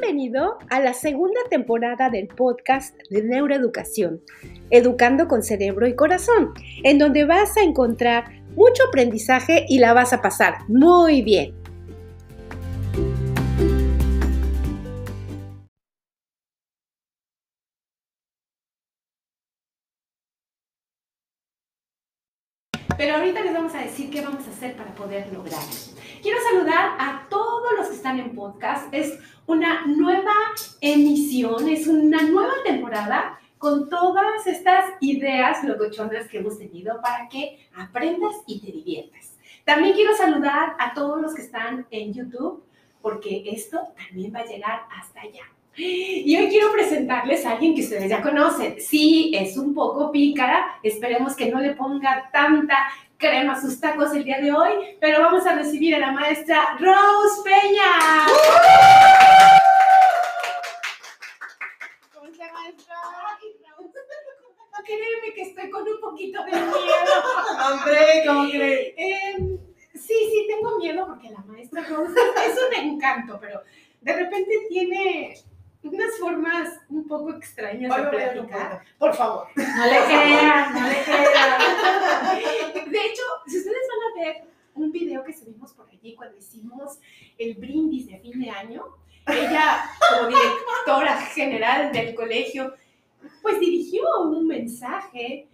Bienvenido a la segunda temporada del podcast de Neuroeducación, Educando con Cerebro y Corazón, en donde vas a encontrar mucho aprendizaje y la vas a pasar muy bien. Pero ahorita les vamos a decir qué vamos a hacer para poder lograrlo saludar a todos los que están en podcast. Es una nueva emisión, es una nueva temporada con todas estas ideas locochonas que hemos tenido para que aprendas y te diviertas. También quiero saludar a todos los que están en YouTube, porque esto también va a llegar hasta allá. Y hoy quiero presentarles a alguien que ustedes ya conocen. Sí, es un poco pícara, esperemos que no le ponga tanta crema a sus tacos el día de hoy, pero vamos a recibir a la maestra Rose Peña. ¿Cómo está, maestra? No créeme que estoy con un poquito de miedo. Hombre, ¿cómo crees? Em, sí, sí, tengo miedo porque la maestra Rose es un encanto, pero de repente tiene unas formas un poco extrañas de platicar. Por favor. No le crean, no le crean. De hecho, si ustedes van a ver un video que subimos por allí cuando hicimos el brindis de fin de año, ella, como directora general del colegio, pues dirigió un mensaje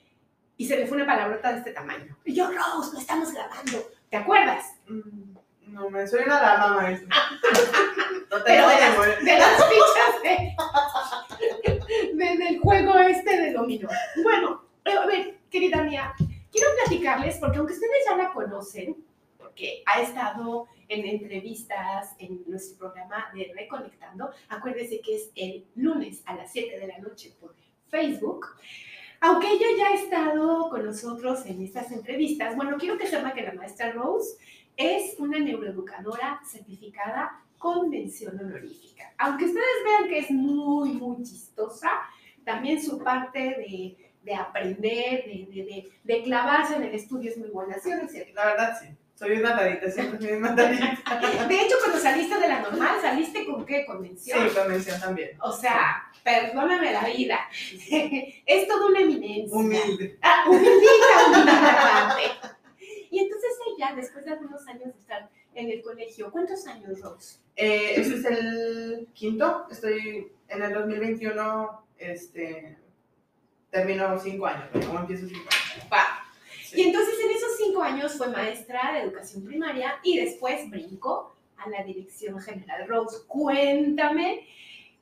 y se le fue una palabrota de este tamaño. Y yo, Rose, lo estamos grabando. ¿Te acuerdas? Mm, No, me soy una dama, maestra. No te Pero de las, de las fichas de, de- del juego este de dominó. Bueno, a ver, querida mía, quiero platicarles, porque aunque ustedes ya la conocen, porque ha estado en entrevistas en nuestro programa de Reconectando, acuérdense que es el lunes a las 7 de la noche por Facebook. Aunque ella ya ha estado con nosotros en estas entrevistas, bueno, quiero que sepa que la maestra Rose es una neuroeducadora certificada con mención honorífica. Aunque ustedes vean que es muy, muy chistosa, también su parte de, de aprender, de, de, de, clavarse en el estudio es muy buena, ¿sí o no es cierto? La verdad, sí. Soy una matadita, siempre fui una matadita. De hecho, cuando saliste de la normal, ¿saliste con qué? Con Sí, convención también. O sea, perdóname la vida. es toda una eminencia. Humilde. Ah, humildita, aparte. Y entonces ella, después de algunos años de estar en el colegio, ¿cuántos años, Rose? Eh, este es el quinto. Estoy en el 2021, este, termino cinco años, pero ¿cómo empiezo cinco años? Sí. Y entonces en esos cinco años fue maestra de educación primaria y después brincó a la dirección general. Rose, cuéntame,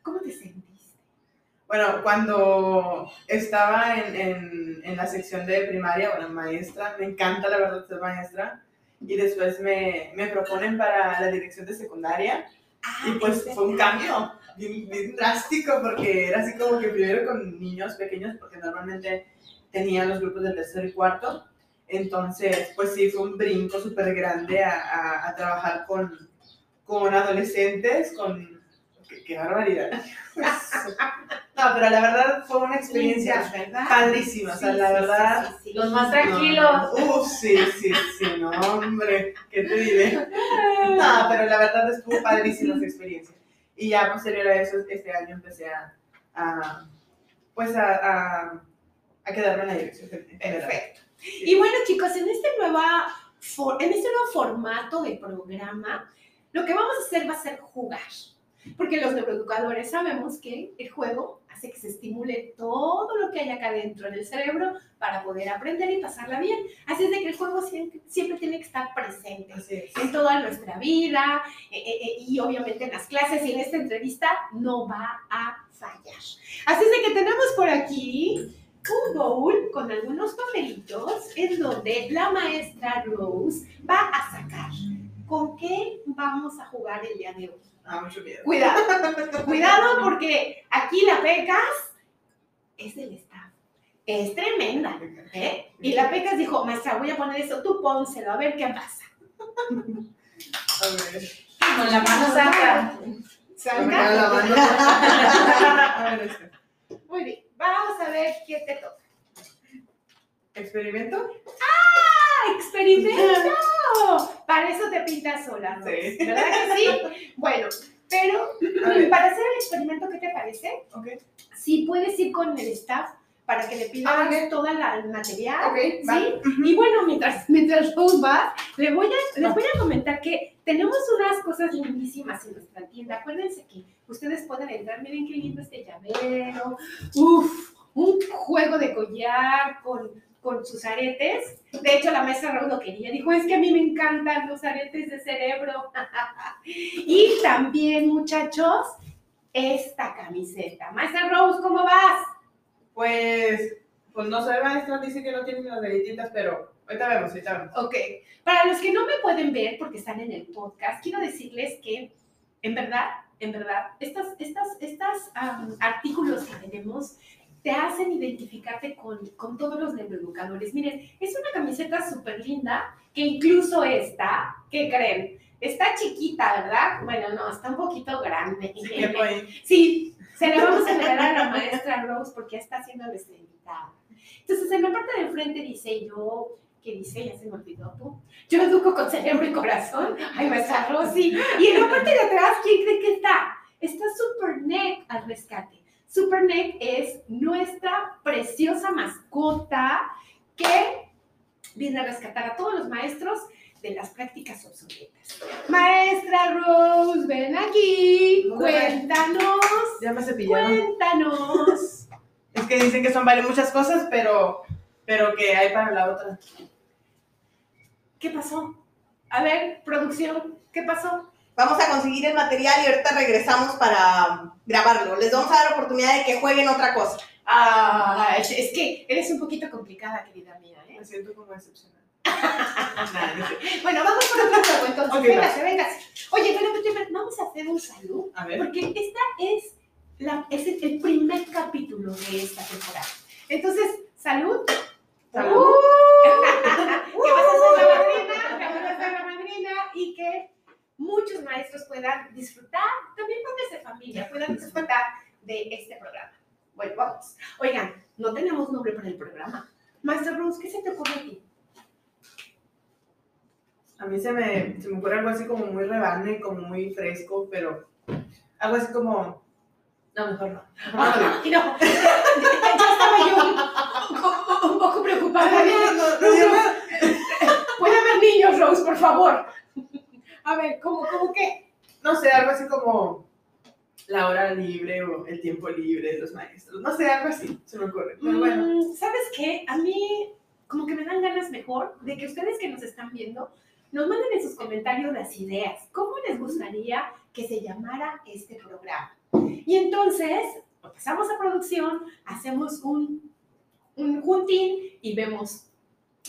¿cómo te sentiste? Bueno, cuando estaba en, en, en la sección de primaria, bueno, maestra, me encanta la verdad ser maestra, y después me, me proponen para la dirección de secundaria, Ah, y pues es fue un cambio bien, bien drástico, porque era así como que primero con niños pequeños, porque normalmente tenía los grupos del tercero y cuarto, entonces pues sí, fue un brinco súper grande a, a, a trabajar con, con adolescentes, con... ¡Qué, qué barbaridad! No, pero la verdad fue una experiencia ¿verdad? padrísima, o sea, Sí, la sí, verdad... Los más no, tranquilos. Uf, sí, sí, sí, no, hombre, ¿qué te diré? No, pero la verdad estuvo padrísima esa experiencia. Y ya posterior a eso, este año empecé a, a pues a, a, a quedarme en la dirección. Perfecto. Y bueno, chicos, en este, nueva for- en este nuevo formato de programa, lo que vamos a hacer va a ser jugar. Porque los neuroeducadores sabemos que el juego hace que se estimule todo lo que hay acá dentro del cerebro para poder aprender y pasarla bien. Así es de que el juego siempre, siempre tiene que estar presente es. en toda nuestra vida eh, eh, eh, y obviamente en las clases y en esta entrevista no va a fallar. Así es de que tenemos por aquí un bowl con algunos papelitos en donde la maestra Rose va a sacar con qué vamos a jugar el día de hoy. Ah, mucho miedo. Cuidado, cuidado porque aquí la pecas es del staff. Es tremenda. ¿eh? Y la pecas dijo, maestra, voy a poner eso, tú pónselo, a ver qué pasa. A ver. Con la mano me queda la mano. A ver, este. Muy bien, vamos a ver qué te toca. ¿Experimento? ¡Ah, experimento! Para eso te pintas sola, Rose. Sí. ¿verdad que sí? Bueno, Pero para hacer el experimento, ¿qué te parece? Ok. Si puedes ir con el staff para que le pidas Ah, la el material. Ok, ¿sí? Y bueno, mientras, mientras Rose va, le voy a, les voy a comentar que tenemos unas cosas lindísimas en nuestra tienda. Acuérdense que ustedes pueden entrar, miren qué lindo este llavero. Uf, un juego de collar con, con sus aretes. De hecho, la maestra Rose lo quería. Dijo, es que a mí me encantan los aretes de cerebro. y también, muchachos, esta camiseta. Maestra Rose, ¿cómo vas? Pues, pues no sé, maestra, dice que no tienen las galletitas, pero ahorita vemos, ahorita vemos. Ok, para los que no me pueden ver porque están en el podcast, quiero decirles que en verdad, en verdad, estas, estas, estas artículos que tenemos te hacen identificarte con, con todos los neuroeducadores. Miren, es una camiseta súper linda que incluso esta, ¿qué creen? Está chiquita, ¿verdad? Bueno, no, está un poquito grande. Sí, Sí, se la vamos a regalar a la maestra Rose porque ya está haciendo nuestra invitada. Entonces, en la parte de enfrente dice yo, ¿qué dice? Ya se me olvidó tú. Yo educo con cerebro y corazón. Ay, maestra Rosy. Y en la parte de atrás, ¿quién cree que está? Está Super Neck al rescate. Super Neck es nuestra preciosa mascota que viene a rescatar a todos los maestros de las prácticas obsoletas. Maestra Rose, ven aquí, No cuéntanos, ya me cepillaron. cuéntanos. Es que dicen que son varias muchas cosas, pero, pero que hay para la otra. ¿Qué pasó? A ver, producción, ¿qué pasó? Vamos a conseguir el material y ahorita regresamos para grabarlo. Les vamos a dar oportunidad de que jueguen otra cosa. Ah, es, es que eres un poquito complicada, querida mía, ¿eh? Me siento como decepcionada. No. Bueno, vamos por otro juego, entonces. Ok, véngase, véngase. Oye, pero pero, vamos a hacer un salud, A ver. porque esta es, la, es el- el primer capítulo de esta temporada. Entonces, salud. Salud. Uh, que vas a ser la madrina, que vas a ser la madrina y que muchos maestros puedan disfrutar, también padres de familia, puedan disfrutar de este programa. Bueno, vamos. Oigan, no tenemos nombre para el programa. Maestra Rose, ¿qué se te ocurre a ti? A mí se me, se me ocurre algo así como muy rebane, como muy fresco, pero algo así como... No, mejor no. Mejor no no, ya estaba yo un un poco preocupada. No, no. Puede haber niños, Rose, por favor. A ver, ¿cómo, cómo qué? No sé, algo así como la hora libre o el tiempo libre de los maestros. No sé, algo así se me ocurre. Pero bueno, Mm, ¿Sabes qué? A mí como que me dan ganas mejor de que ustedes que nos están viendo nos manden en sus comentarios las ideas. ¿Cómo les gustaría que se llamara este programa? Y entonces pasamos a producción, hacemos un, un juntín y vemos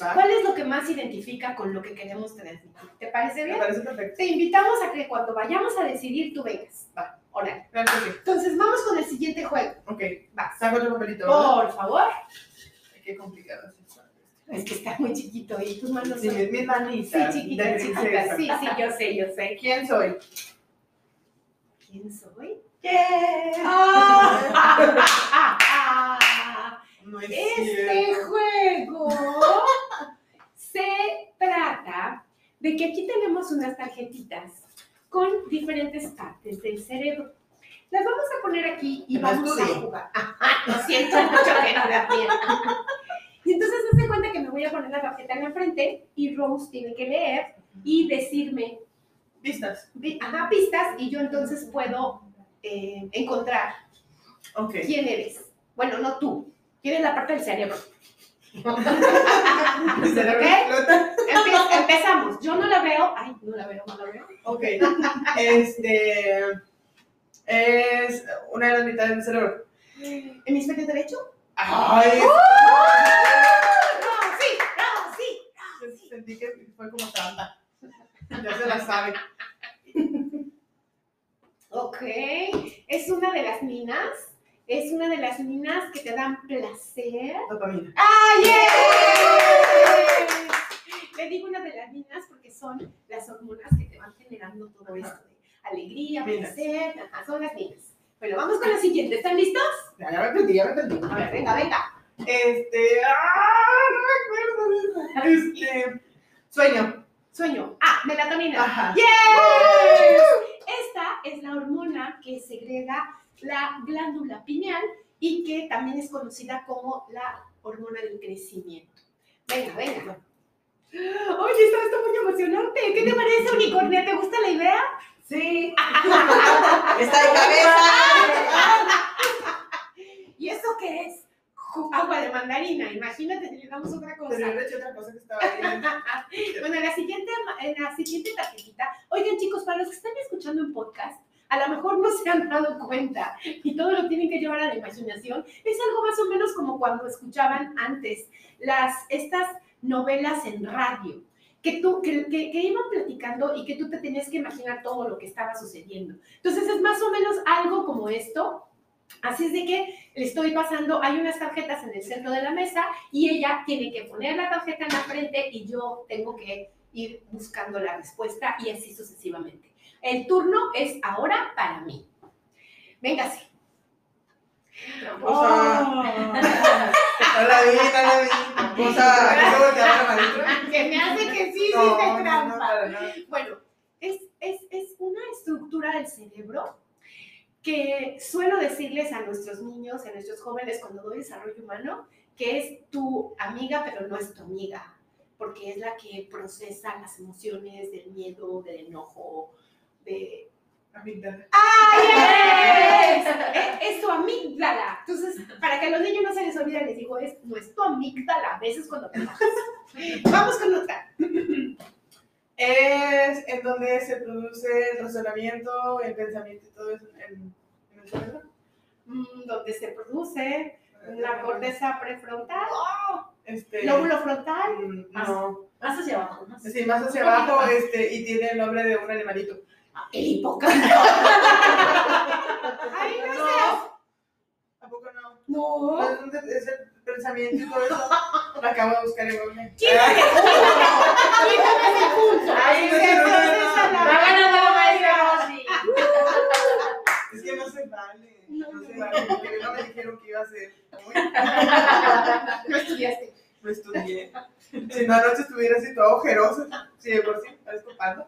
va. cuál es lo que más identifica con lo que queremos transmitir. ¿Te parece Me bien? parece perfecto. Te invitamos a que cuando vayamos a decidir tú vengas. Va. Órale. Claro que sí. Entonces vamos con el siguiente juego. Ok, Vas. saco otro papelito. ¿verdad? Por favor. Ay, Qué complicado es eso. Es que está muy chiquito y tus manos Sí, son... mis, mis Sí, manitas. chiquita, chiquita. Sí, sí, yo sé, yo sé. ¿Quién soy? ¿Quién soy? Ah. Ah, No es este cierto. juego se trata de que aquí tenemos unas tarjetitas con diferentes partes del cerebro. Las vamos a poner aquí y vamos a jugar. Ajá, lo siento mucho que no la. Y entonces hazte cuenta que me voy a poner la tarjeta en la frente y Rose tiene que leer y decirme Vistas. vi- ajá, pistas y yo entonces puedo eh, encontrar quién eres. Bueno, no tú. ¿Quién es la parte del cerebro? Mi cerebro ¿Ok? Empe- empezamos. Yo no la veo. Ay, no la veo, no la veo. Ok. Este. Es una de las mitades del cerebro. ¿Hemisferio derecho? Ay, ¡No, sí! ¡No, sí! sentí que fue como trampa. Ya se la sabe. Ok. Es una de las minas. Es una de las minas que te dan placer. Dopamina. ¡Ay, yes! Le digo una de las minas porque son las hormonas que te van generando todo esto de alegría, placer. Son las minas. Bueno, vamos con la siguiente. ¿Están listos? Ya, ya me perdí, ya me perdí. A ver, venga, venga. Este. ¡Ah! No me acuerdo. Este. Sueño. Sueño. Ah, melatonina. Ajá. ¡Yes! Esta es la hormona que segrega la glándula pineal y que también es conocida como la hormona del crecimiento. Venga, venga. Oye, esto está muy emocionante. ¿Qué te parece, unicornia? ¿Te gusta la idea? Sí. Está de cabeza. ¿Y eso qué es? Agua de mandarina. Imagínate si le damos otra cosa. Pero le eché otra cosa que estaba bien. Bueno, en la siguiente, en la siguiente tarjetita. Oigan, chicos, para los que están escuchando en podcast, a lo mejor no se han dado cuenta y todo lo tienen que llevar a la imaginación. Es algo más o menos como cuando escuchaban antes las, estas novelas en radio. Que, tú, que, que, iban platicando y que tú te tenías que imaginar todo lo que estaba sucediendo. Entonces es más o menos algo como esto. Así es de que le estoy pasando, hay unas tarjetas en el centro de la mesa y ella tiene que poner la tarjeta en la frente y yo tengo que ir buscando la respuesta y así sucesivamente. El turno es ahora para mí. Véngase. Tramposa. No la vi, no la vi. Tramposa. ¿Qué se volteaba la maestra? Que me hace que sí, No, sí, te trampa. Bueno, es, es, es una estructura del cerebro que suelo decirles a nuestros niños, a nuestros jóvenes cuando doy desarrollo humano, que es tu amiga, pero no es tu amiga, porque es la que procesa las emociones del miedo, del enojo, de... Amígdala. ¡Ay, es! es! es tu amígdala. Entonces, para que a los niños no se les olvide, les digo, es, no es tu amígdala, a veces cuando te. Vamos con otra. Es en donde se produce el razonamiento, el pensamiento y todo eso en, en el cerebro. Mm, donde se produce la corteza prefrontal, Este, lóbulo frontal. mm, no. Más hacia abajo. Más. Sí, más hacia abajo este, y tiene el nombre de un animalito. El hipocampo. Ay, no No. seas. ¿A poco no? No. Es, el pensamiento y todo eso. Lo acabo de buscar en Google. Quítame, quítame ese punto. Ay, no, Se no, no, no. Va ganando la maestra Rosy. Es que no se vale. No, se vale. Porque no me dijeron que iba a ser. No estudiaste. lo estudié. Si no, anoche estuviera así todo ojeroso. Sí, de por sí, parezco panda.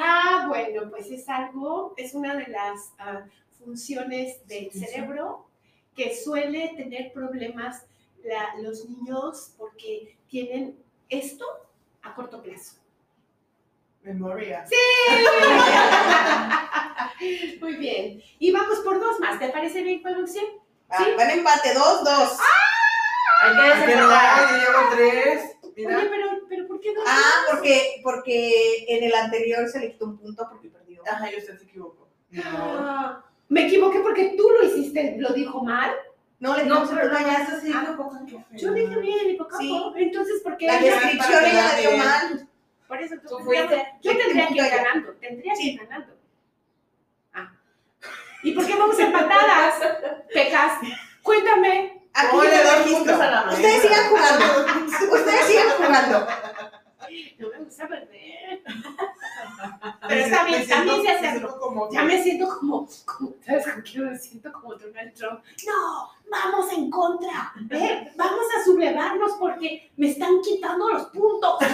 Ah, bueno, pues es algo, es una de las ah, funciones del cerebro que suele tener problemas la- los niños porque tienen esto a corto plazo. Memoria. Muy bien. Y vamos por dos más. ¿Te parece bien, producción? Ah, Van empate, dos, dos. Hay que desempatar. yo llevo tres. Mira. Oye, pero, pero ¿por qué dos Ah, más? porque, porque en el anterior se le quitó un punto porque perdió. Ajá, y usted se equivocó. No. Ah, me equivoqué porque tú lo hiciste, lo dijo mal. No, le No, pero no, ya Ah. pongan que Yo dije bien el hipocampo. Sí. Entonces, ¿por qué? La descripción ella la dio mal. Por eso Tú fuiste. Yo tendría que ir ganando. Tendría que ir ganando. Ah. ¿Y por qué vamos empatadas? Pecas. Cuéntame. Aquí le doy puntos a la. Ustedes sigan jugando. Ustedes sigan jugando. No me gusta perder. Pero está bien, también hacerlo. siento como Ya me siento como, como ¿sabes con qué me siento como Donald Trump? No, vamos en contra, ¿eh? Vamos a sublevarnos porque me están quitando los puntos.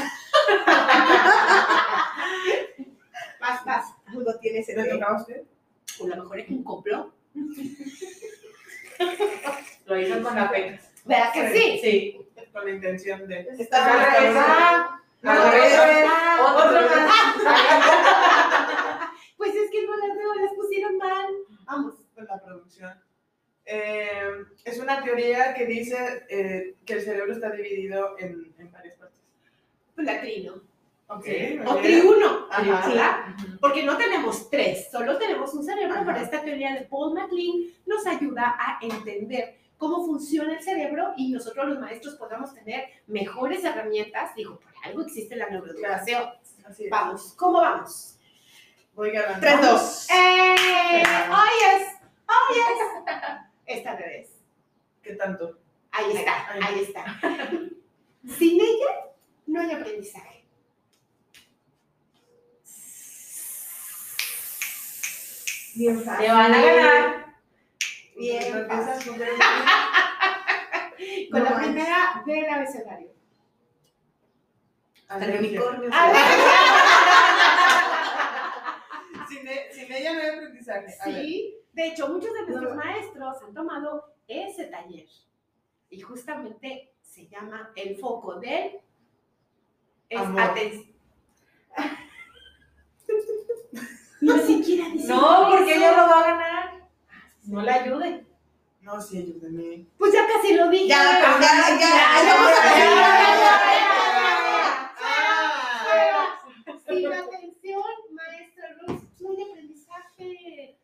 vas, vas. Algo tiene ese ¿Le tocaba a usted? O a lo mejor es un complot. Lo hizo con la peca. ¿Verdad que sí? Sí. Con la intención de. Está Revés. Ah, revés. ah, Otro más. Pues es que no las veo, las pusieron mal. Vamos. Con la producción. Eh, es una teoría que dice eh, que el cerebro está dividido en, en varias partes. Pues la trino. Ok. Sí. O triuno. Ajá. ¿verdad? Porque no tenemos tres, solo tenemos un cerebro, Ajá. pero esta teoría de Paul MacLean nos ayuda a entender cómo funciona el cerebro y nosotros los maestros podamos tener mejores herramientas. Digo, por algo existe la neuroeducación. Así es. Vamos, ¿cómo vamos? Voy ganando. Tres, dos. ¡Eh! ¡Oh, yes! ¡Oh, yes! Esta revés. ¿Qué tanto? Ahí está, Ahí. ahí está. Sin ella, no hay aprendizaje. Bien Te fácil. van a ganar. Bien fácil. Con No la manches. primera del abecedario. El unicornio. Ah, sin, e- sin ella no hay aprendizaje. Sí, de hecho, muchos de nuestros No. maestros han tomado ese taller y justamente se llama el foco del es Amor. aten- Ni siquiera dice No, porque ella lo va a ganar. No la ayude. No, sí, ayúdame. Pues ya casi lo dije. Ya, ya, ya, ya, Ah, Sin atención, maestra Luz, no hay aprendizaje.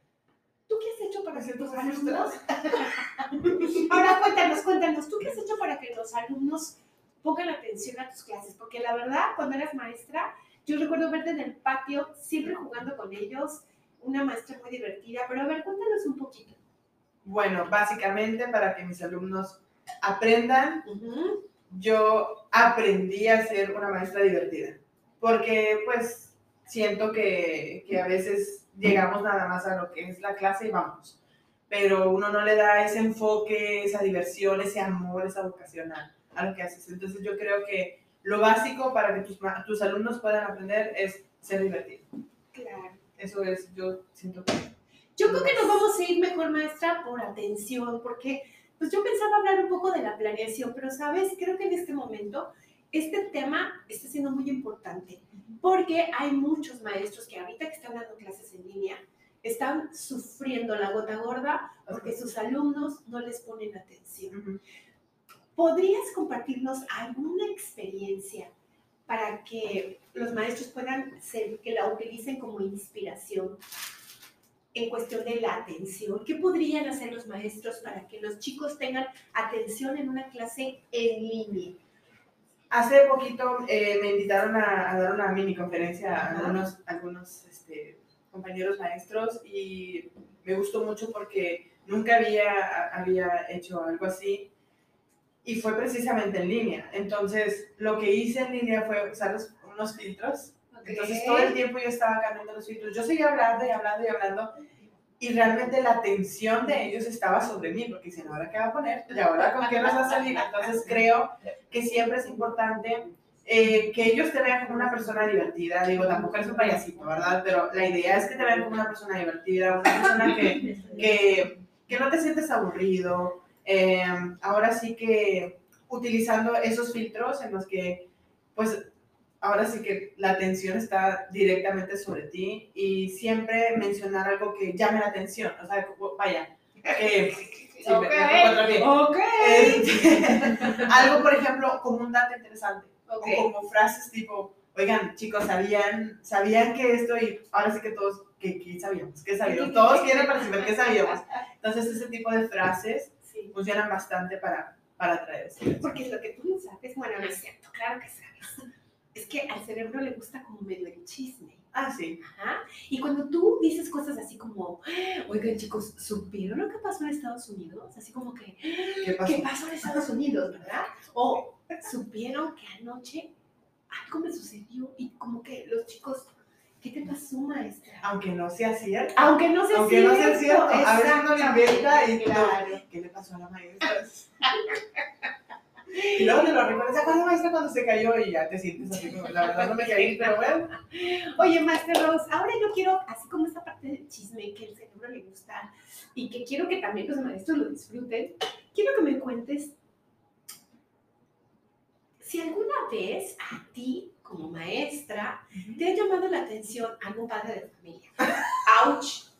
¿Tú qué has hecho para Me que siento tus muy alumnos... Ahora cuéntanos, cuéntanos, ¿tú qué has hecho para que los alumnos pongan atención a tus clases? Porque la verdad, cuando eras maestra, yo recuerdo verte en el patio, siempre jugando con ellos, una maestra muy divertida, pero a ver, cuéntanos un poquito. Bueno, básicamente para que mis alumnos aprendan, yo aprendí a ser una maestra divertida. Porque pues siento que, que a veces llegamos nada más a lo que es la clase y vamos. Pero uno no le da ese enfoque, esa diversión, ese amor, esa vocación a, a lo que haces. Entonces yo creo que lo básico para que tus, tus alumnos puedan aprender es ser divertido. Claro. Eso es, yo siento que... Yo creo que nos vamos a ir mejor, maestra, por atención, porque pues yo pensaba hablar un poco de la planeación, pero sabes, creo que en este momento este tema está siendo muy importante, porque hay muchos maestros que ahorita que están dando clases en línea, están sufriendo la gota gorda porque sus alumnos no les ponen atención. ¿Podrías compartirnos alguna experiencia para que los maestros puedan ser, que la utilicen como inspiración en cuestión de la atención? ¿Qué podrían hacer los maestros para que los chicos tengan atención en una clase en línea? Hace poquito eh, me invitaron a, a dar una mini conferencia a algunos, algunos este, compañeros maestros y me gustó mucho porque nunca había, había hecho algo así y fue precisamente en línea. Entonces, lo que hice en línea fue usar los- unos filtros. Entonces, todo el tiempo yo estaba cambiando los filtros. Yo seguía hablando y hablando y hablando y realmente la atención de ellos estaba sobre mí porque dicen, ¿ahora qué va a poner? ¿Y ahora con qué nos va a salir? Entonces, creo que siempre es importante eh, que ellos te vean como una persona divertida. Digo, tampoco eres un payasito, ¿verdad? Pero la idea es que te vean como una persona divertida, una persona que, que, que no te sientes aburrido. Eh, ahora sí que utilizando esos filtros en los que, pues, ahora sí que la atención está directamente sobre ti y siempre mencionar algo que llame la atención. O sea, vaya, que... sí, me- me encuentro bien. ok. Este, algo, por ejemplo, como un dato interesante. O como frases tipo, oigan, chicos, ¿sabían, ¿sabían que esto? Y ahora sí que todos, ¿qué, qué sabíamos? ¿Qué sabíamos? Todos quieren participar, ¿qué sabíamos? Entonces, ese tipo de frases Sí. funcionan bastante para, para atraer. Porque lo que tú no sabes, bueno, no es cierto, claro que sabes. Es que al cerebro le gusta como medio el chisme. Ah, sí. Ajá. Y cuando tú dices cosas así como, oigan chicos, ¿supieron lo que pasó en Estados Unidos? Así como que, ¿Qué pasó? ¿qué pasó en Estados Unidos, verdad? O supieron que anoche algo me sucedió y como que los chicos, ¿qué te pasó, maestra? Aunque no sea cierto. Aunque no sea Aunque no sea cierto, a veces uno le inventa y claro. ¿Qué le pasó a la maestra? Y luego te lo recuerdas, ¿se acuerda maestra cuando se cayó? Y ya te sientes así como, la verdad no me caí, pero bueno. Oye, Master Rose, ahora yo quiero, así como esta parte del chisme que el cerebro le gusta y que quiero que también los maestros lo disfruten, quiero que me cuentes si alguna vez a ti, como maestra, te ha llamado la atención algún padre de familia. ¡Auch!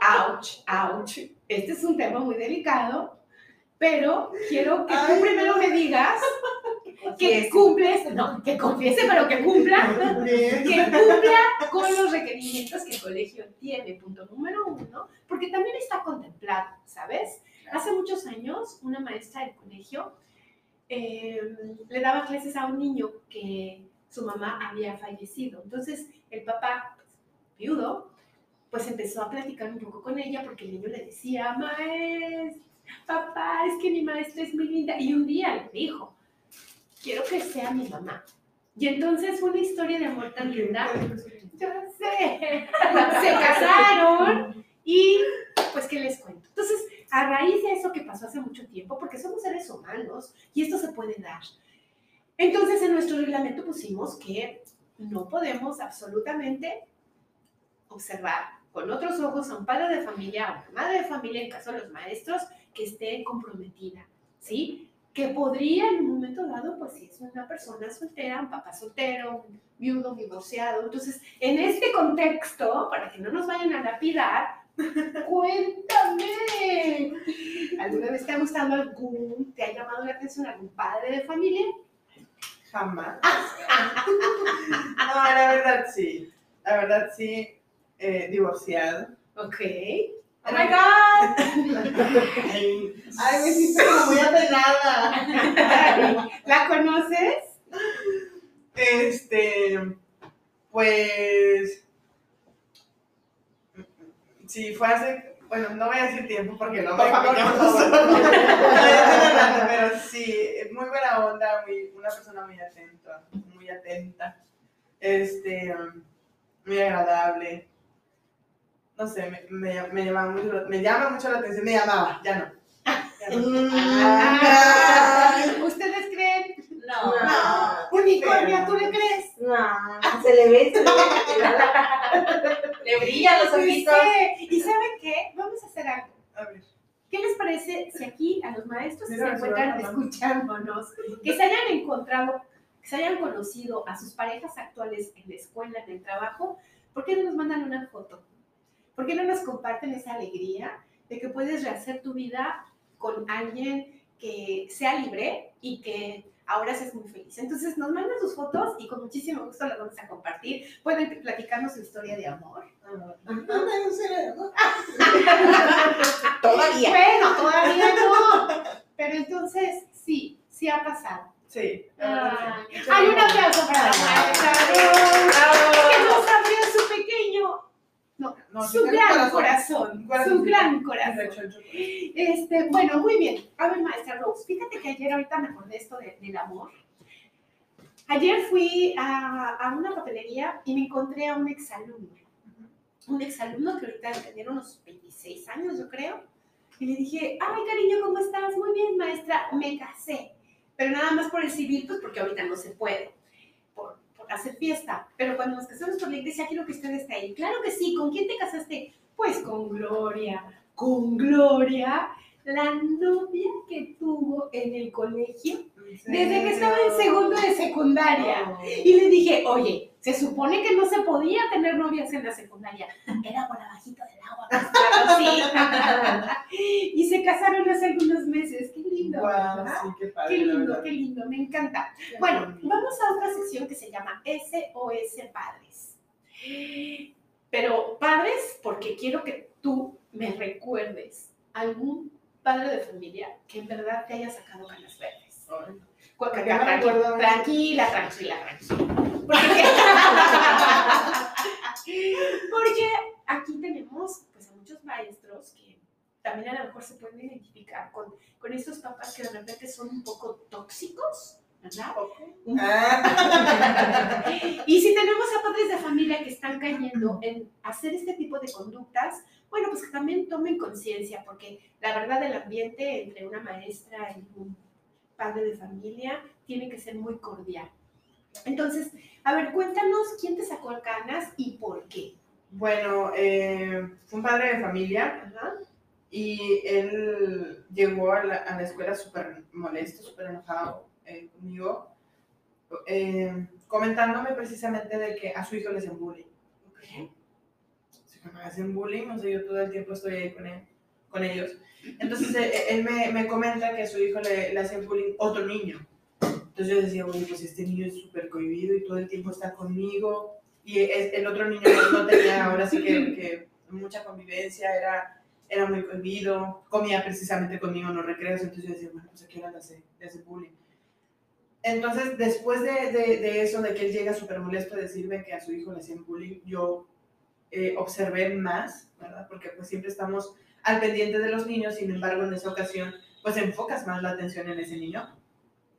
¡Auch! ¡Auch! Este es un tema muy delicado, pero quiero que tú Ay, primero no. me digas que cumples, no, que confiese, pero que cumpla que cumpla con los requerimientos que el colegio tiene, punto número uno, porque también está contemplado, ¿sabes? Hace muchos años, una maestra del colegio eh, le daba clases a un niño que su mamá había fallecido. Entonces, el papá, viudo, pues empezó a platicar un poco con ella porque el niño le decía, maestra, papá, es que mi maestra es muy linda. Y un día le dijo, quiero que sea mi mamá. Y entonces una historia de amor tan linda. Ya sé. Se casaron y pues, ¿qué les cuento? Entonces, a raíz de eso que pasó hace mucho tiempo, porque somos seres humanos y esto se puede dar. Entonces, en nuestro reglamento pusimos que no podemos absolutamente observar con otros ojos a un padre de familia o una madre de familia, en caso de los maestros, que esté comprometida, ¿sí? Que podría en un momento dado, pues si es una persona soltera, un papá soltero, un viudo, divorciado. Entonces, en este contexto, para que no nos vayan a lapidar, cuéntame. ¿Alguna vez te ha gustado algún, te ha llamado la atención algún padre de familia? Jamás. no, la verdad sí. La verdad sí. eh, divorciado. Ok. ¡Oh, my God! Ay, me como muy apenada. ¿La conoces? Este, pues, sí, fue hace, bueno, no voy a decir tiempo porque no me pero sí, muy buena onda, muy, una persona muy atenta, muy atenta, este, muy agradable, no sé, me, me, me llamaba mucho, me llama mucho la atención, me llamaba, ya no. Ya no. Ah, ¿Ustedes creen? No. No. Unicornia, ¿tú le crees? No, se le ve, se le ve. Le brillan los ojitos. ¿Y saben qué? Vamos a hacer algo. A ver. ¿Qué les parece si aquí a los maestros que se encuentran escuchándonos, que se hayan encontrado, que se hayan conocido a sus parejas actuales en la escuela, en el trabajo, ¿por qué no nos mandan una foto? ¿Por qué no nos comparten esa alegría de que puedes rehacer tu vida con alguien que sea libre y que ahora seas muy feliz? Entonces nos mandan sus fotos y con muchísimo gusto las vamos a compartir. Pueden platicarnos su historia de amor. Todavía. Bueno, todavía no. Pero entonces, sí, sí ha pasado. Sí, Ah, sí. Hay un aplauso para la maestra. Que nos abrió su pequeño, no, No, su gran corazón, corazón, su gran corazón. Este, bueno, muy bien. A ver, maestra Rose, fíjate que ayer ahorita me acordé esto de- del amor. Ayer fui a, a una papelería y me encontré a un exalumno. Un exalumno que ahorita tenía unos 26 años, yo creo. Y le dije, ay, cariño, ¿cómo estás? Muy bien, maestra. Me casé. Pero nada más por el civil, pues porque ahorita no se puede. Hacer fiesta. Pero cuando nos casamos por la iglesia, quiero que usted esté ahí. Claro que sí. ¿Con quién te casaste? Pues con Gloria. Con Gloria, la novia que tuvo en el colegio desde que estaba en segundo de secundaria. Y le dije, oye, se supone que no se podía tener novias en la secundaria. Era por abajito del agua, maestra Rosita. Y se casaron hace algunos meses. Qué lindo. ¿verdad? sí, qué padre. Qué lindo, qué lindo, me encanta. Bueno, vamos a otra sección que se llama SOS Padres. Pero padres, porque quiero que tú me recuerdes algún padre de familia que en verdad te haya sacado canas verdes. Ay. Cu- ¿Por qué Tranquila, tranquila, tranquila, tranquila. Porque, porque aquí tenemos pues, a muchos maestros que también a lo mejor se pueden identificar con, con estos papás que de repente son un poco tóxicos, ¿verdad? Ah. Y si tenemos a padres de familia que están cayendo en hacer este tipo de conductas, bueno, pues que también tomen conciencia, porque la verdad el ambiente entre una maestra y un padre de familia tiene que ser muy cordial. Entonces, a ver, cuéntanos quién te sacó canas y por qué. Bueno, eh, fue un padre de familia Ajá. Y él llegó a la, a la escuela súper molesto, súper enojado eh, conmigo, eh, comentándome precisamente de que a su hijo le hacen bullying. Si me hacen bullying, o sea, yo todo el tiempo estoy ahí con, él, con ellos. Entonces eh, eh, él me, me comenta que a su hijo le, le hacen bullying otro niño. Entonces yo decía, oye, pues este niño es súper cohibido y todo el tiempo está conmigo. Y es- el otro niño no, no tenía ahora sí que, que mucha convivencia, era, era muy cohibido, comía precisamente conmigo en los recreos. Entonces yo decía, bueno, pues aquí ahora le hace, le hace bullying. Entonces, después de, de, de eso, de que él llega súper molesto a decirme que a su hijo le hacían bullying, yo eh, observé más, ¿verdad? Porque pues siempre estamos al pendiente de los niños, sin embargo, en esa ocasión, pues enfocas más la atención en ese niño.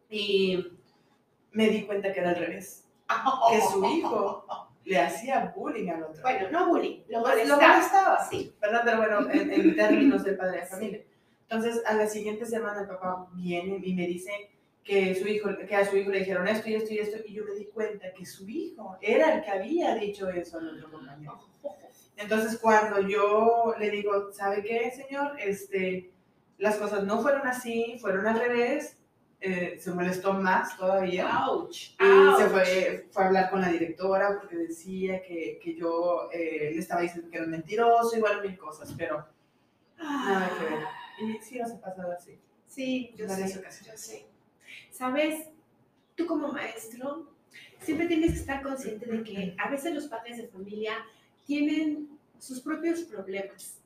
Y me di cuenta que era al revés, que su hijo le hacía bullying al otro. Bueno, no bullying, lo Lo molestaba. molestaba. Sí. ¿verdad? Pero bueno, en, en términos del padre de familia. Entonces, a la siguiente semana el papá viene y me dice que, su hijo, que a su hijo le dijeron esto y esto y esto, y yo me di cuenta que su hijo era el que había dicho eso al otro compañero. Entonces, cuando yo le digo, ¿sabe qué, señor? Este, las cosas no fueron así, fueron al revés, eh, se molestó más todavía. Ouch, Y se fue, fue a hablar con la directora porque decía que, que yo eh, le estaba diciendo que era mentiroso, igual mil cosas, pero nada que ver. Y sí nos ha pasado así. Sí, yo sé, yo sé. Sabes, tú como maestro, siempre tienes que estar consciente de que a veces los padres de familia tienen sus propios problemas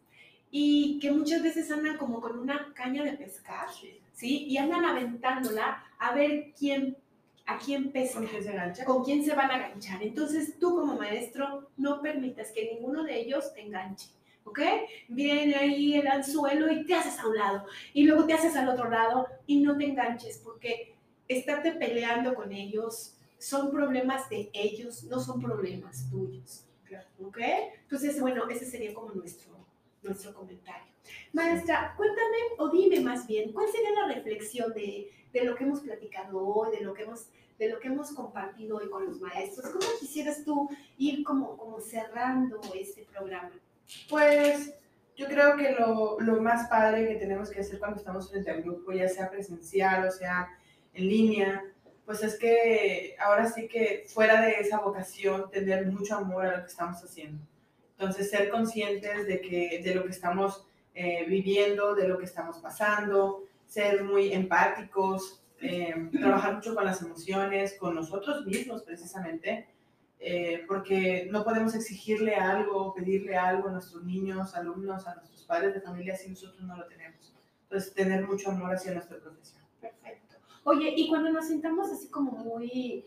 y que muchas veces andan como con una caña de pescar, ¿sí? Y andan aventándola a ver quién, a quién pesca ¿Con quién se con quién se van a enganchar. Entonces tú como maestro no permitas que ninguno de ellos te enganche. ¿Ok? Viene ahí el anzuelo y te haces a un lado y luego te haces al otro lado y no te enganches porque estarte peleando con ellos son problemas de ellos, no son problemas tuyos. ¿Ok? Entonces, bueno, ese sería como nuestro, nuestro comentario. Maestra, cuéntame o dime más bien, ¿cuál sería la reflexión de, de lo que hemos platicado hoy, de lo que hemos de lo que hemos compartido hoy con los maestros. ¿Cómo quisieras tú ir como, como cerrando este programa? Pues yo creo que lo, lo más padre que tenemos que hacer cuando estamos frente al grupo, ya sea presencial o sea en línea, pues es que ahora sí que fuera de esa vocación, tener mucho amor a lo que estamos haciendo. Entonces, ser conscientes de, que, de lo que estamos eh, viviendo, de lo que estamos pasando, ser muy empáticos, eh, trabajar mucho con las emociones, con nosotros mismos precisamente, eh, porque no podemos exigirle algo, pedirle algo a nuestros niños, alumnos, a nuestros padres de familia si nosotros no lo tenemos. Entonces, tener mucho amor hacia nuestra profesión. Perfecto. Oye, y cuando nos sentamos así como muy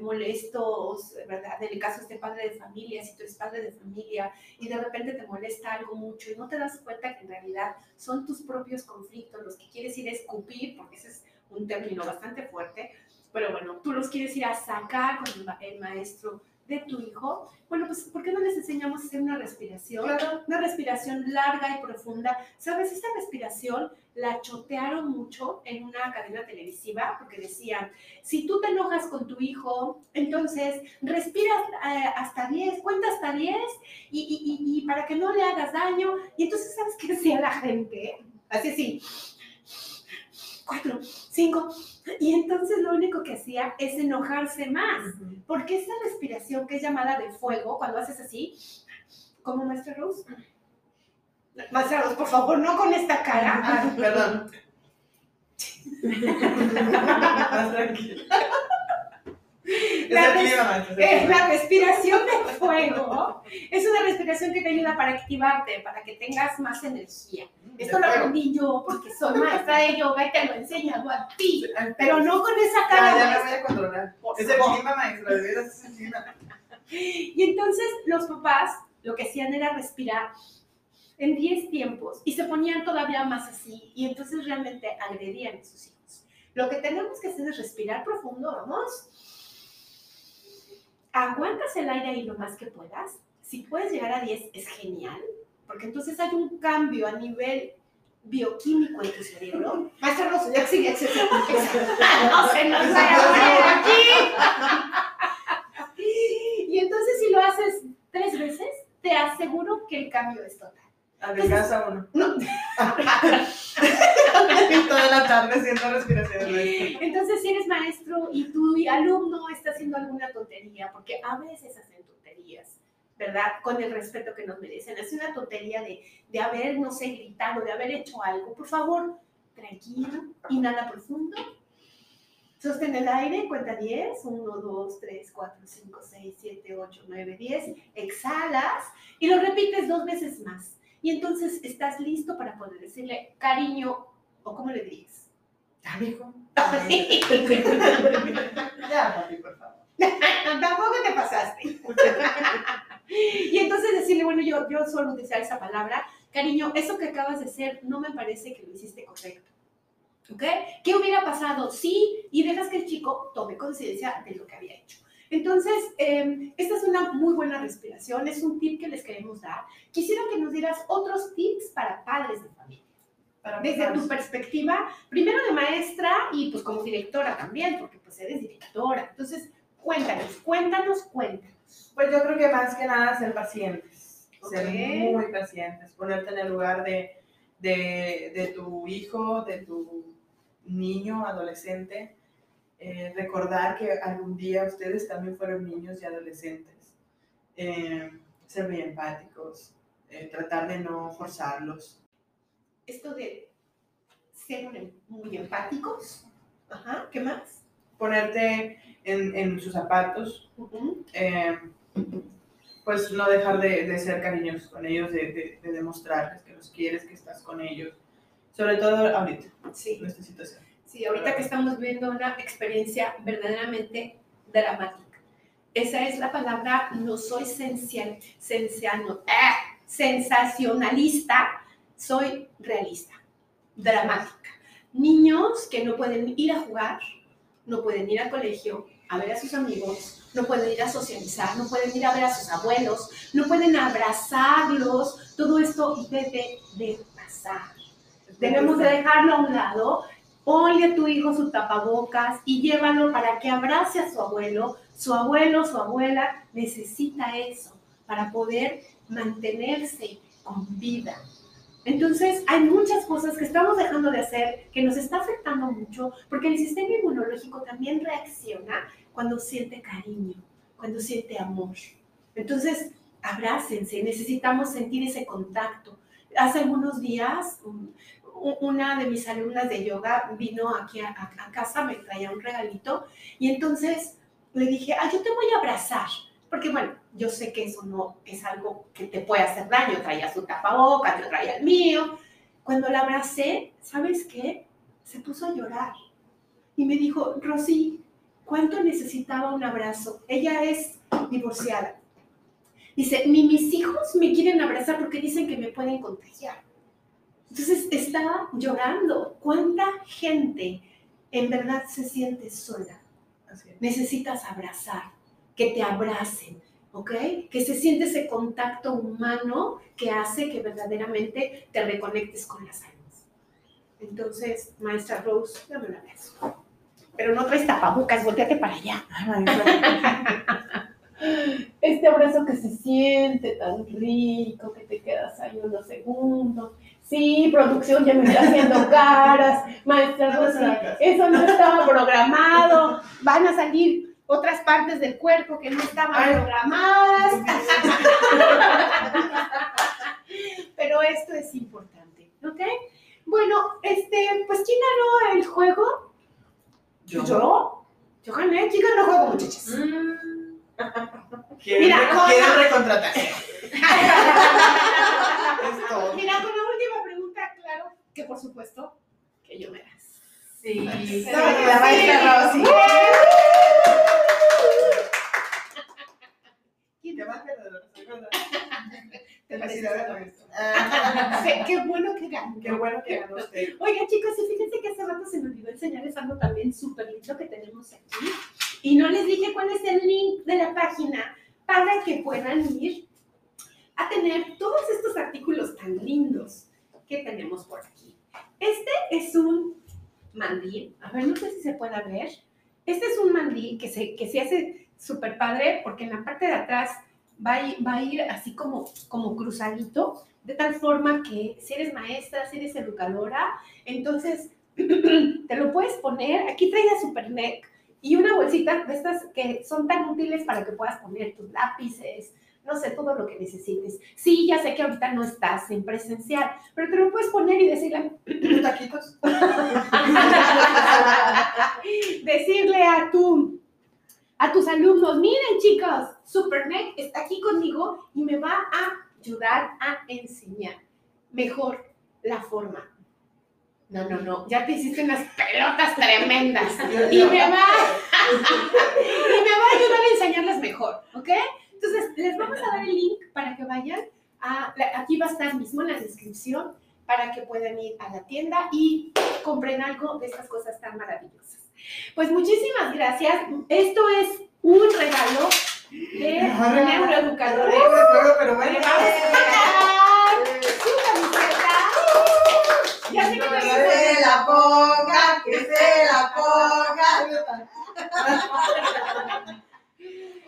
molestos, ¿verdad? En el caso de este padre de familia, si tú eres padre de familia y de repente te molesta algo mucho y no te das cuenta que en realidad son tus propios conflictos los que quieres ir a escupir, porque ese es un término bastante fuerte, pero bueno, tú los quieres ir a sacar con el maestro de tu hijo, bueno, pues ¿por qué no les enseñamos a hacer una respiración? Claro. Una respiración larga y profunda. ¿Sabes? Esta respiración la chotearon mucho en una cadena televisiva porque decían, si tú te enojas con tu hijo, entonces respira eh, hasta 10, cuenta hasta 10 y, y- y- y para que no le hagas daño. Y entonces, ¿sabes qué hacía la gente? Así, así, cuatro, cinco. Y entonces lo único que hacía es enojarse más. Porque esa respiración que es llamada de fuego, cuando haces así, como Maestra Rose. Maestra Rose, por favor, no con esta cara. Ah, perdón. Más tranquila. Es La es Eh, la respiración de fuego es una respiración que te ayuda para activarte, para que tengas más energía. Esto lo aprendí yo porque soy maestra de yoga y te lo he enseñado a ti, pero no con esa Ya, cara. ya me maestra. voy a controlar. Es de el clima. Y entonces los papás lo que hacían era respirar en 10 tiempos y se ponían todavía más así y entonces realmente agredían a sus hijos. Lo que tenemos que hacer es respirar profundo, vamos. Aguantas el aire ahí lo más que puedas. Si puedes llegar a 10 es genial, porque entonces hay un cambio a nivel bioquímico en tu cerebro. Maestro Rosso, ya sigue. No se nos vaya a morir aquí. Y entonces si lo haces tres veces, te aseguro que el cambio es total. Adelgaza uno. No. Y toda la tarde haciendo respiraciones. Entonces si eres maestro y tu alumno está haciendo alguna tontería, porque a veces hacen tonterías, ¿verdad? Con el respeto que nos merecen. Hace una tontería de, de haber, no sé, gritado, de haber hecho algo. Por favor, tranquilo, inhala profundo. Sostén el aire, cuenta 10, 1, 2, 3, 4, 5, 6, 7, 8, 9, 10. Exhalas y lo repites dos veces más. Y entonces estás listo para poder decirle cariño, o cómo le dirías. Ya, mijo. Ya, papi, por favor. Tampoco te pasaste. y entonces decirle, bueno, yo, yo suelo utilizar esa palabra, cariño, eso que acabas de hacer no me parece que lo hiciste correcto. ¿Ok? ¿Qué hubiera pasado? Sí, y dejas que el chico tome conciencia de lo que había hecho. Entonces, eh, esta es una muy buena respiración, es un tip que les queremos dar. Quisiera que nos dieras otros tips para padres de familia. Para Desde tu perspectiva, primero de maestra y pues como directora también, porque pues eres directora. Entonces, cuéntanos, cuéntanos, cuéntanos. Pues yo creo que más que nada ser pacientes. ser muy pacientes, ponerte en el lugar de, de, de tu hijo, de tu niño, adolescente, eh, recordar que algún día ustedes también fueron niños y adolescentes, eh, ser muy empáticos, eh, tratar de no forzarlos. Esto de ser un- muy empáticos. Ajá, ¿qué más? Ponerte en, en sus zapatos, Ujú. eh, pues no dejar de, de ser cariñosos con ellos, de, de- de demostrarles que los quieres, que estás con ellos, sobre todo ahorita, Sí. en esta situación. Sí, ahorita que estamos viendo una experiencia verdaderamente dramática. Esa es la palabra, no soy eh, sensacionalista, soy realista, dramática. Niños que no pueden ir a jugar, no pueden ir al colegio, a ver a sus amigos, no pueden ir a socializar, no pueden ir a ver a sus abuelos, no pueden abrazarlos, todo esto debe de pasar. Debemos de dejarlo a un lado. Ponle a tu hijo su tapabocas y llévalo para que abrace a su abuelo. Su abuelo, su abuela necesita eso para poder mantenerse con vida. Entonces, hay muchas cosas que estamos dejando de hacer que nos está afectando mucho porque el sistema inmunológico también reacciona cuando siente cariño, cuando siente amor. Entonces, abrácense, necesitamos sentir ese contacto. Hace algunos días, una de mis alumnas de yoga vino aquí a- a casa, me traía un regalito y entonces le dije, ah, yo te voy a abrazar, porque bueno, yo sé que eso no es algo que te puede hacer daño, traía su tapabocas, yo traía el mío. Cuando la abracé, ¿sabes qué? Se puso a llorar y me dijo, Rosy, ¿cuánto necesitaba un abrazo? Ella es divorciada. Dice, ni mis hijos me quieren abrazar porque dicen que me pueden contagiar. Entonces estaba llorando. ¿Cuánta gente en verdad se siente sola? Necesitas abrazar, que te abracen, ¿ok? Que se siente ese contacto humano que hace que verdaderamente te reconectes con las almas. Entonces, maestra Rose, dame un abrazo. Pero no traes tapabocas, volteate para allá. Este abrazo que se siente tan rico, que te quedas ahí unos segundos. Sí, producción ya me está haciendo caras. Maestra Rosy, eso no estaba programado. Van a salir otras partes del cuerpo que no estaban Ay. programadas. Pero esto es importante, ¿ok? Bueno, este, pues ¿quién ganó el juego? Yo. ¿Yo? Yo gané, chicas, no juego, muchachas. ¿Quieren, Mira, es todo. Mira, con la última pregunta, claro, que por supuesto, que yo me das. Sí, Sí. la maestra Rosy. ¿Quién Qué te soy verdad. te. Sí, Qué bueno que ganó. Qué bueno que ganó usted. Oigan, chicos, y fíjense que hace rato se me olvidó enseñarles algo también súper lindo que tenemos aquí. Y no les dije cuál es el link de la página para que puedan ir a tener todos estos artículos tan lindos que tenemos por aquí. Este es un mandil. A ver, no sé si se pueda ver. Este es un mandil que se, que se hace súper padre porque en la parte de atrás va a ir, va a ir así como, como cruzadito, de tal forma que si eres maestra, si eres educadora, entonces te lo puedes poner. Aquí trae la super neck y una bolsita de estas que son tan útiles para que puedas poner tus lápices, no sé, todo lo que necesites. Sí, ya sé que ahorita no estás en presencial, pero te lo puedes poner y decirle, ¿Taquitos? decirle a tu a tus alumnos, miren chicos, SuperNet está aquí conmigo y me va a ayudar a enseñar mejor la forma. No, no, no, ya te hiciste unas pelotas tremendas y me va, y me va a ayudar a enseñarles mejor, ¿ok? Entonces, les vamos a dar el link para que vayan a, aquí va a estar mismo en la descripción para que puedan ir a la tienda y compren algo de estas cosas tan maravillosas. Pues muchísimas gracias. Esto es un regalo de neuroeducadores. pero bueno. vamos a regalar su camiseta. Ya sé que Que se la ponga, que se la ponga.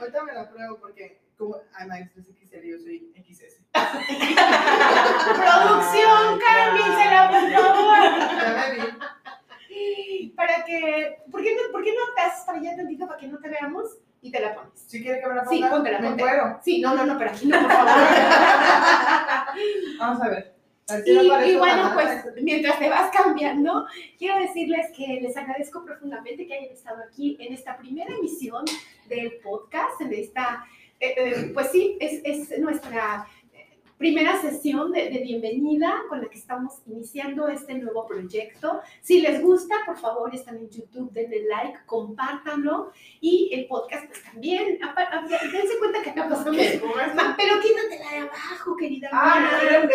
Ahorita me la pruebo. porque como hay maestros XL, yo soy XS. Producción, cámbiensela, por favor. Ya me vi. Para que, ¿por qué, no, ¿por qué no te haces para que no te veamos y te la pones? Si quiere que me la Sí, ponga, póntela, me encuero. Sí, no, no, no, pero aquí no, por favor. Vamos a ver. Y, bueno, pues mientras te vas cambiando, quiero decirles que les agradezco profundamente que hayan estado aquí en esta primera emisión del podcast, en esta, eh, eh, pues sí, es, es nuestra primera sesión de, de bienvenida con la que estamos iniciando este nuevo proyecto. Si les gusta, por favor, están en YouTube, denle like, compártanlo y el podcast pues también, apa- dense cuenta que acá pasamos Pero quítatela de abajo, querida. Ah, no.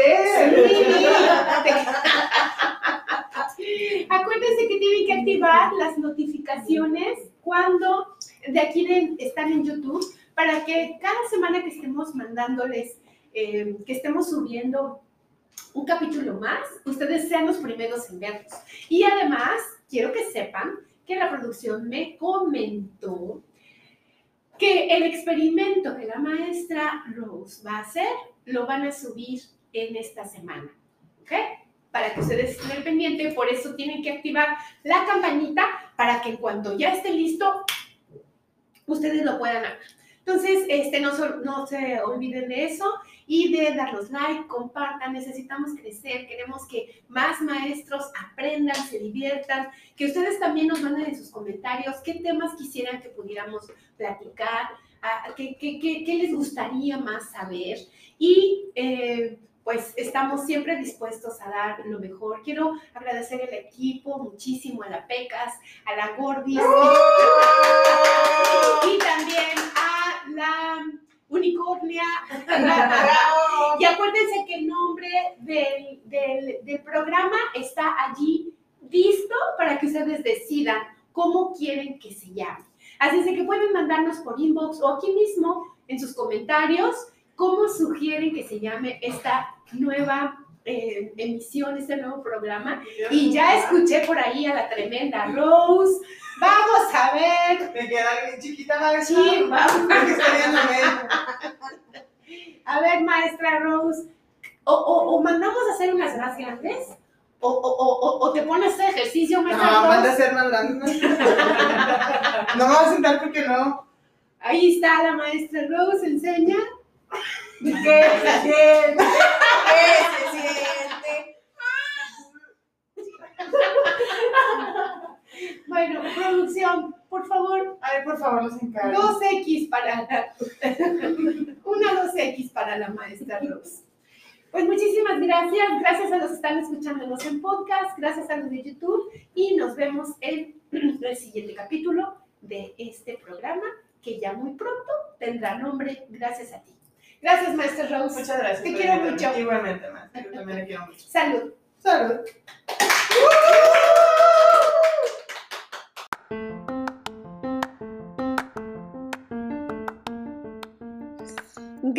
Sí. Acuérdense que tienen que activar las notificaciones cuando de aquí de- están en YouTube para que cada semana que estemos mandándoles, eh, que estemos subiendo un capítulo más, ustedes sean los primeros en verlos. Y además, quiero que sepan que la producción me comentó que el experimento que la maestra Rose va a hacer lo van a subir en esta semana, ¿ok? Para que ustedes estén pendiente, por eso tienen que activar la campanita para que en cuanto ya esté listo, ustedes lo puedan ver. Entonces, este, no, no se olviden de eso y de darnos like, compartan, necesitamos crecer, queremos que más maestros aprendan, se diviertan, que ustedes también nos manden en sus comentarios qué temas quisieran que pudiéramos platicar, a- qué, qué- qué- qué les gustaría más saber. Y eh, pues estamos siempre dispuestos a dar lo mejor. Quiero agradecer al equipo muchísimo, a la PECAS, a la Gordis. Y también a la Unicornia. Y acuérdense que el nombre del, del, del programa está allí listo para que ustedes decidan cómo quieren que se llame. Así es que pueden mandarnos por inbox o aquí mismo en sus comentarios cómo sugieren que se llame esta nueva eh, emisión, este nuevo programa. Y ya escuché por ahí a la tremenda Rose. Vamos a ver. Me queda bien chiquita la Sí, vamos. Porque estoy en la mente. A ver, maestra Rose, o, o, o mandamos a hacer unas más grandes, o, te pones a hacer ejercicio, No, maestra manda a Rose. ser más grande. No me voy a sentar porque no. Ahí está la maestra Rose, enseña. ¿Qué se siente? ¿Qué se siente? Bueno, producción, por favor, Ay, por favor, los encargo. 2X para la, una 2X para la maestra Rose. Pues muchísimas gracias, gracias a los que están escuchándonos en podcast, gracias a los de YouTube y nos vemos en el siguiente capítulo de este programa que ya muy pronto tendrá nombre gracias a ti. Gracias, maestra Rose. Muchas gracias. Te quiero mucho. Igualmente, más. Yo también le quiero mucho. Salud. Salud.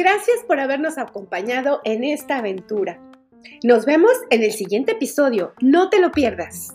Gracias por habernos acompañado en esta aventura. Nos vemos en el siguiente episodio. No te lo pierdas.